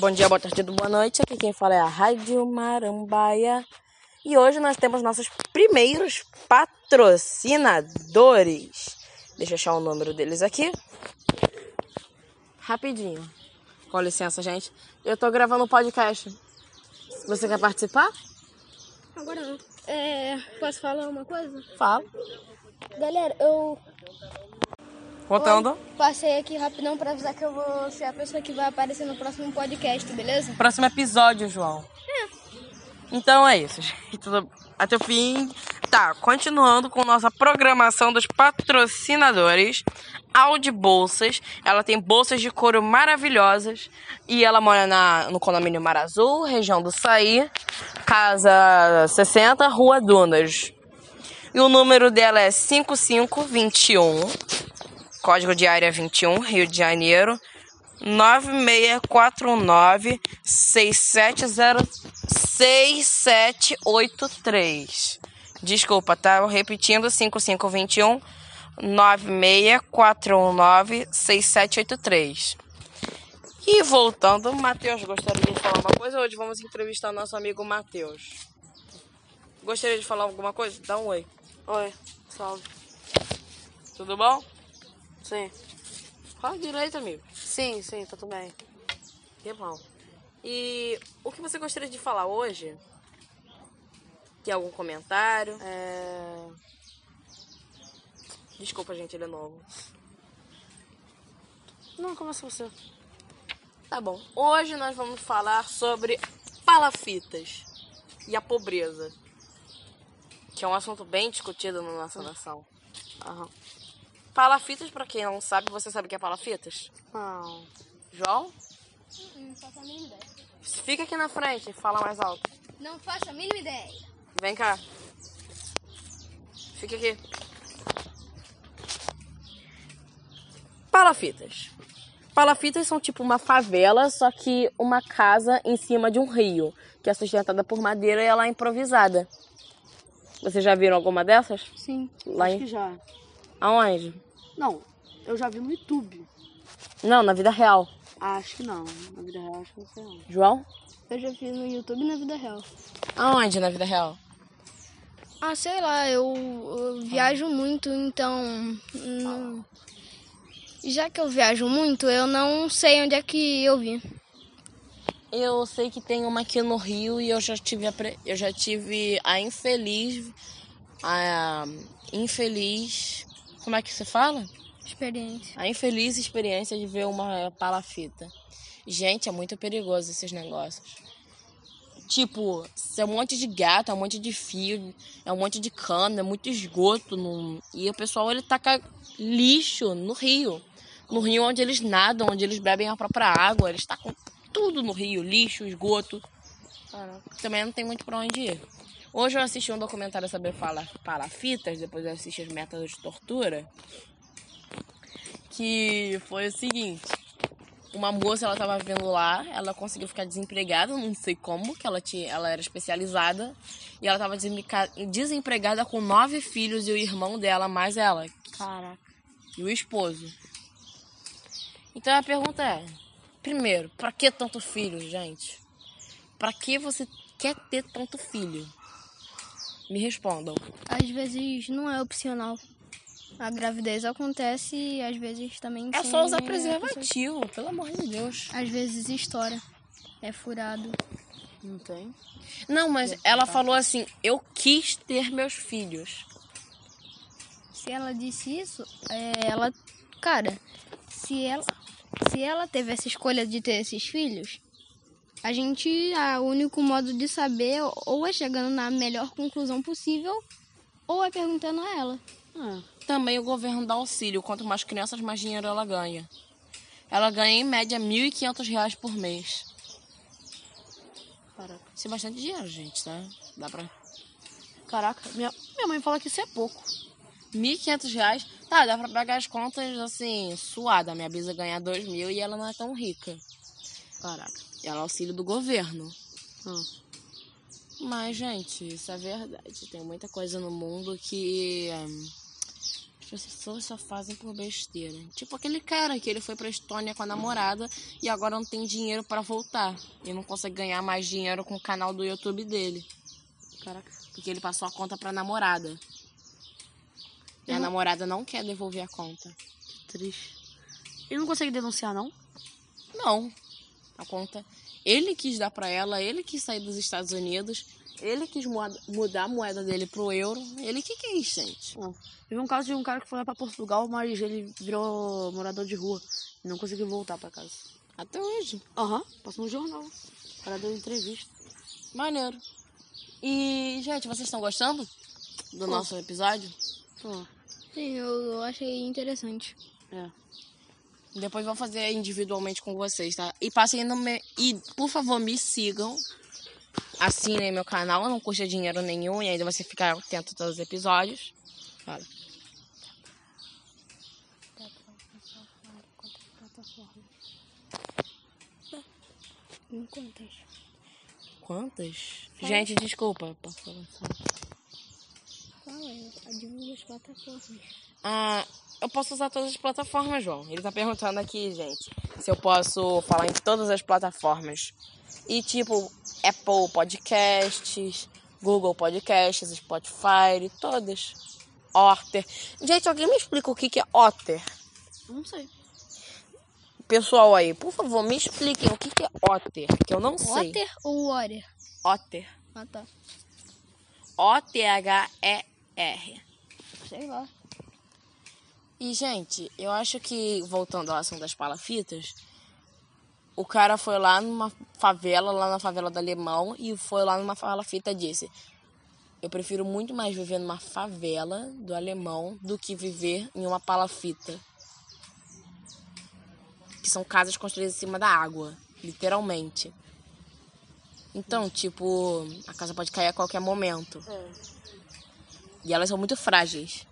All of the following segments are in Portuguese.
Bom dia, boa tarde, boa noite. Aqui quem fala é a Rádio Marambaia. E hoje nós temos nossos primeiros patrocinadores. Deixa eu achar o número deles aqui. Rapidinho. Com licença, gente. Eu tô gravando um podcast. Você quer participar? Agora não. É, posso falar uma coisa? Fala. Galera, eu Contando. passei aqui rapidão pra avisar que eu vou ser a pessoa que vai aparecer no próximo podcast, beleza? Próximo episódio, João. Então é isso, gente. Até o fim. Tá, continuando com nossa programação dos patrocinadores. Audi Bolsas. Ela tem bolsas de couro maravilhosas. E ela mora na, no condomínio Mar Azul, região do Saí, casa 60, Rua Dunas. E o número dela é 5521. Código de área 21, Rio de Janeiro. 9649 6700 6783. Desculpa, tá? Repetindo, 5521 9649 6783. E voltando, Matheus, gostaria de falar uma coisa? Hoje vamos entrevistar nosso amigo Matheus. Gostaria de falar alguma coisa? Dá um oi. Oi, salve. Tudo bom? Sim, Fala direito, amigo. sim, sim, tá tudo bem. Que bom. E o que você gostaria de falar hoje? Tem algum comentário? É... Desculpa, gente, ele é novo. Não, começa você. Tá bom. Hoje nós vamos falar sobre palafitas e a pobreza. Que é um assunto bem discutido na nossa nação. Aham. Palafitas, pra quem não sabe, você sabe o que é palafitas? Não. João? Não faço a mínima ideia. Fica aqui na frente, fala mais alto. Não faço a mínima ideia. Vem cá. Fica aqui. Palafitas. Palafitas são tipo uma favela, só que uma casa em cima de um rio, que é sustentada por madeira e ela é improvisada. Vocês já viram alguma dessas? Sim. Lá Acho em... que já. Aonde? Não, eu já vi no YouTube. Não, na vida real. Acho que não. Na vida real, acho que não sei não. João? Eu já fiz no YouTube e na vida real. Aonde na vida real? Ah, sei lá, eu, eu viajo muito, então. não- Já que eu viajo muito, eu não sei onde é que eu vi. Eu sei que tem uma aqui no Rio e eu já tive a, pre- eu já tive a infeliz a infeliz como é que se fala? Experiência. A infeliz experiência de ver uma palafita. Gente, é muito perigoso esses negócios. Tipo, é um monte de gato, é um monte de fio, é um monte de cana, é muito esgoto. No... E o pessoal, ele taca lixo no rio. No rio onde eles nadam, onde eles bebem a própria água. Eles tacam tudo no rio, lixo, esgoto. Caraca. Também não tem muito pra onde ir. Hoje eu assisti um documentário sobre pala- palafitas, depois eu assisti os métodos de tortura. Que foi o seguinte. Uma moça, ela tava vendo lá, ela conseguiu ficar desempregada, não sei como, que ela, tinha, ela era especializada. E ela tava desempregada com nove filhos e o irmão dela, mais ela, Caraca. e o esposo. Então a pergunta é: primeiro, pra que tanto filho, gente? Pra que você quer ter tanto filho? Me respondam. Às vezes não é opcional. A gravidez acontece e às vezes também É só usar preservativo, pelo amor de Deus. Às vezes estoura. É furado. Não tem? Não, mas ela falou assim: eu quis ter meus filhos. Se ela disse isso, é, ela. Cara, se ela, se ela teve essa escolha de ter esses filhos, a gente. A, o único modo de saber ou é chegando na melhor conclusão possível, ou é perguntando a ela. Ah, Também o governo dá auxílio. Quanto mais crianças, mais dinheiro ela ganha. Ela ganha em média 1.500 reais por mês. caraca. Isso é bastante dinheiro, gente, tá? Dá pra. Caraca, minha, minha mãe fala que isso é pouco. 1.500 reais. Tá, dá pra pagar as contas assim, suada. Minha bisa ganha dois mil e ela não é tão rica. Caraca. Ela é auxílio do governo. Ah, Mas, gente, isso é verdade. Tem muita coisa no mundo que. hum, pessoas só fazem por besteira. Tipo aquele cara que ele foi pra Estônia com a namorada e agora não tem dinheiro para voltar. E não consegue ganhar mais dinheiro com o canal do YouTube dele. Caraca. Porque ele passou a conta pra namorada. E a Uhum. namorada não quer devolver a conta. Triste. Ele não consegue denunciar, não? Não. A conta. Ele quis dar pra ela, ele quis sair dos Estados Unidos, ele quis moeda- mudar a moeda dele pro euro. Ele que quis, gente. Bom, teve um caso de um cara que foi lá pra Portugal, mas ele virou morador de rua. E não conseguiu voltar pra casa. Até hoje. Aham, passou no jornal. O cara deu entrevista. Maneiro. E, gente, vocês estão gostando do nosso episódio? Pô, Sim, eu, eu achei interessante. é. Depois vou fazer individualmente com vocês, tá? E passem no meu. E, por favor, me sigam. Assinem meu canal, não custa dinheiro nenhum e ainda você ficar atento a todos os episódios. Fala. Quantas? Quantas? Gente, desculpa. posso falar? Fala, divulga as plataformas. Ah, eu posso usar todas as plataformas, João. Ele tá perguntando aqui, gente, se eu posso falar em todas as plataformas. E tipo, Apple Podcasts, Google Podcasts, Spotify, todas. Otter. Gente, alguém me explica o que que é Otter? Não sei. Pessoal aí, por favor, me expliquem o que que é Otter, que eu não sei. Otter ou Warrior? Otter. Ah, tá. O-T-H-E-R. Sei lá. E, gente, eu acho que, voltando ao assunto das palafitas, o cara foi lá numa favela, lá na favela do Alemão, e foi lá numa palafita e disse: Eu prefiro muito mais viver numa favela do Alemão do que viver em uma palafita. Que são casas construídas em cima da água, literalmente. Então, tipo, a casa pode cair a qualquer momento. E elas são muito frágeis.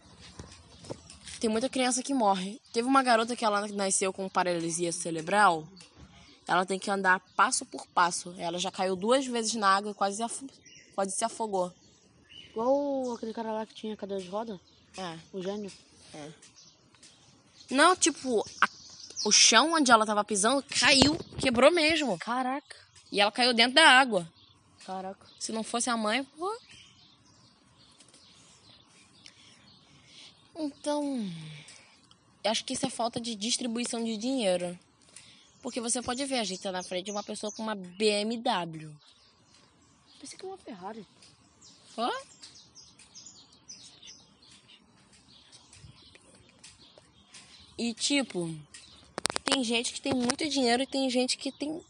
Tem muita criança que morre. Teve uma garota que ela nasceu com paralisia cerebral. Ela tem que andar passo por passo. Ela já caiu duas vezes na água e quase, quase se afogou. Igual aquele cara lá que tinha cadeira de roda, É. o gênio. Não, tipo, a- o chão onde ela tava pisando caiu, quebrou mesmo. Caraca. E ela caiu dentro da água. Caraca. Se não fosse a mãe, pô. Então, acho que isso é falta de distribuição de dinheiro. Porque você pode ver, a gente tá na frente de uma pessoa com uma BMW. Pensei que era uma Ferrari. Hã? E tipo, tem gente que tem muito dinheiro e tem gente que tem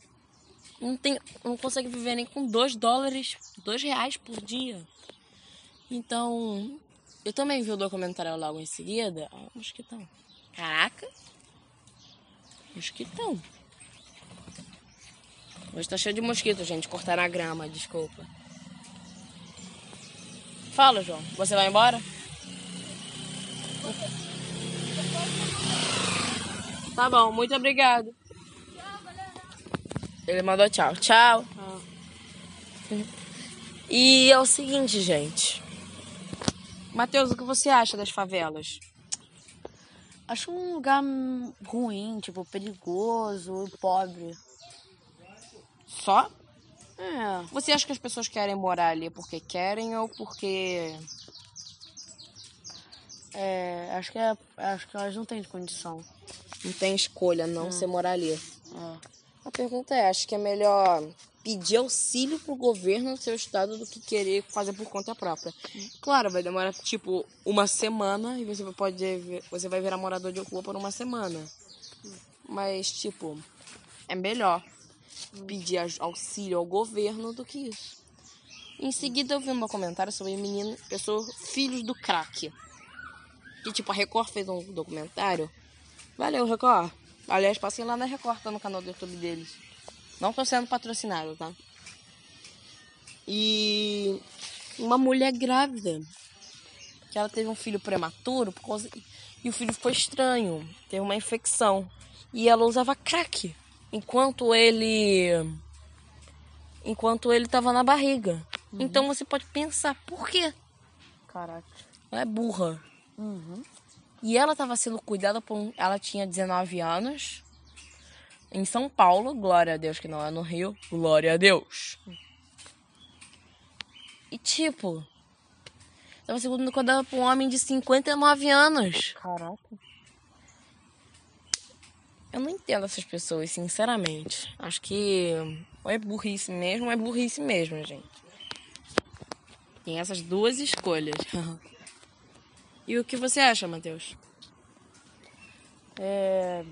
não tem não consegue viver nem com dois dólares, dois reais por dia. Então, eu também vi o documentário logo em seguida. Ó, mosquitão. Caraca. Mosquitão. Hoje tá cheio de mosquito, gente. Cortaram a grama, desculpa. Fala, João. Você vai embora? Tá bom, muito obrigado. Ele mandou tchau. Tchau. Ah. E é o seguinte, gente. Matheus, o que você acha das favelas? Acho um lugar ruim, tipo, perigoso e pobre. Só? É. Você acha que as pessoas querem morar ali porque querem ou porque. É, acho que é, acho que elas não têm condição. Não tem escolha, não, você morar ali? É. A pergunta é: acho que é melhor pedir auxílio pro governo do seu estado do que querer fazer por conta própria. Claro, vai demorar tipo uma semana e você pode você vai virar morador de rua por uma semana. Mas tipo, é melhor pedir auxílio ao governo do que isso. Em seguida eu vi um documentário sobre menino, eu sou filhos do crack. Que tipo, a Record fez um documentário. Valeu, Record. Aliás, passei lá na Record, tá no canal do YouTube deles. Não tô sendo patrocinado, tá? E uma mulher grávida. Que ela teve um filho prematuro por causa... e o filho foi estranho. Teve uma infecção. E ela usava crack enquanto ele. Enquanto ele tava na barriga. Então você pode pensar, por quê? Caraca. Ela é burra. Uhum. E ela estava sendo cuidada por um... Ela tinha 19 anos. Em São Paulo, glória a Deus que não é no Rio, glória a Deus. E tipo, tava sendo cuidada por um homem de 59 anos. Caraca. Eu não entendo essas pessoas, sinceramente. Acho que ou é burrice mesmo, ou é burrice mesmo, gente. Tem essas duas escolhas. e o que você acha, Matheus? É.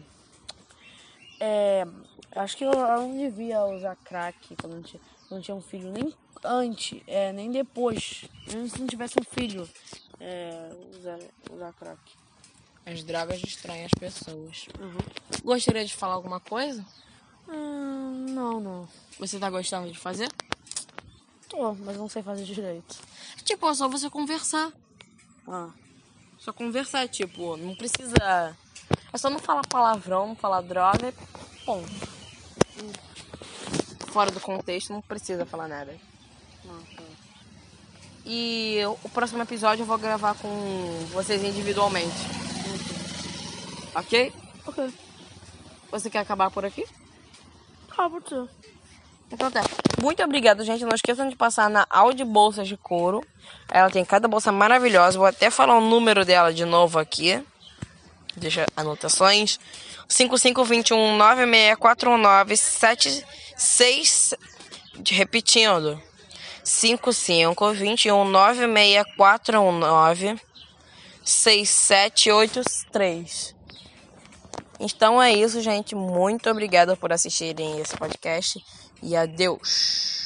É. Acho que eu, eu não devia usar crack quando não tinha, não tinha um filho, nem antes, é, nem depois. Nem se não tivesse um filho, é, usar, usar crack. As drogas distraem as pessoas. Uhum. Gostaria de falar alguma coisa? Hum, não, não. Você tá gostando de fazer? Tô, mas não sei fazer direito. Tipo, é só você conversar. Ah. Só conversar, tipo, não precisa. É só não falar palavrão, não falar droga e ponto. Fora do contexto, não precisa falar nada. E o próximo episódio eu vou gravar com vocês individualmente. Ok? Ok. Você quer acabar por aqui? Ah, ser. Então tá. Muito obrigado, gente. Não esqueçam de passar na Audi Bolsas de Couro. Ela tem cada bolsa maravilhosa. Vou até falar o número dela de novo aqui. Deixa anotações. 5521 9649 76 repetindo. 5521 9649 6783. Então é isso, gente. Muito obrigada por assistirem esse podcast e adeus.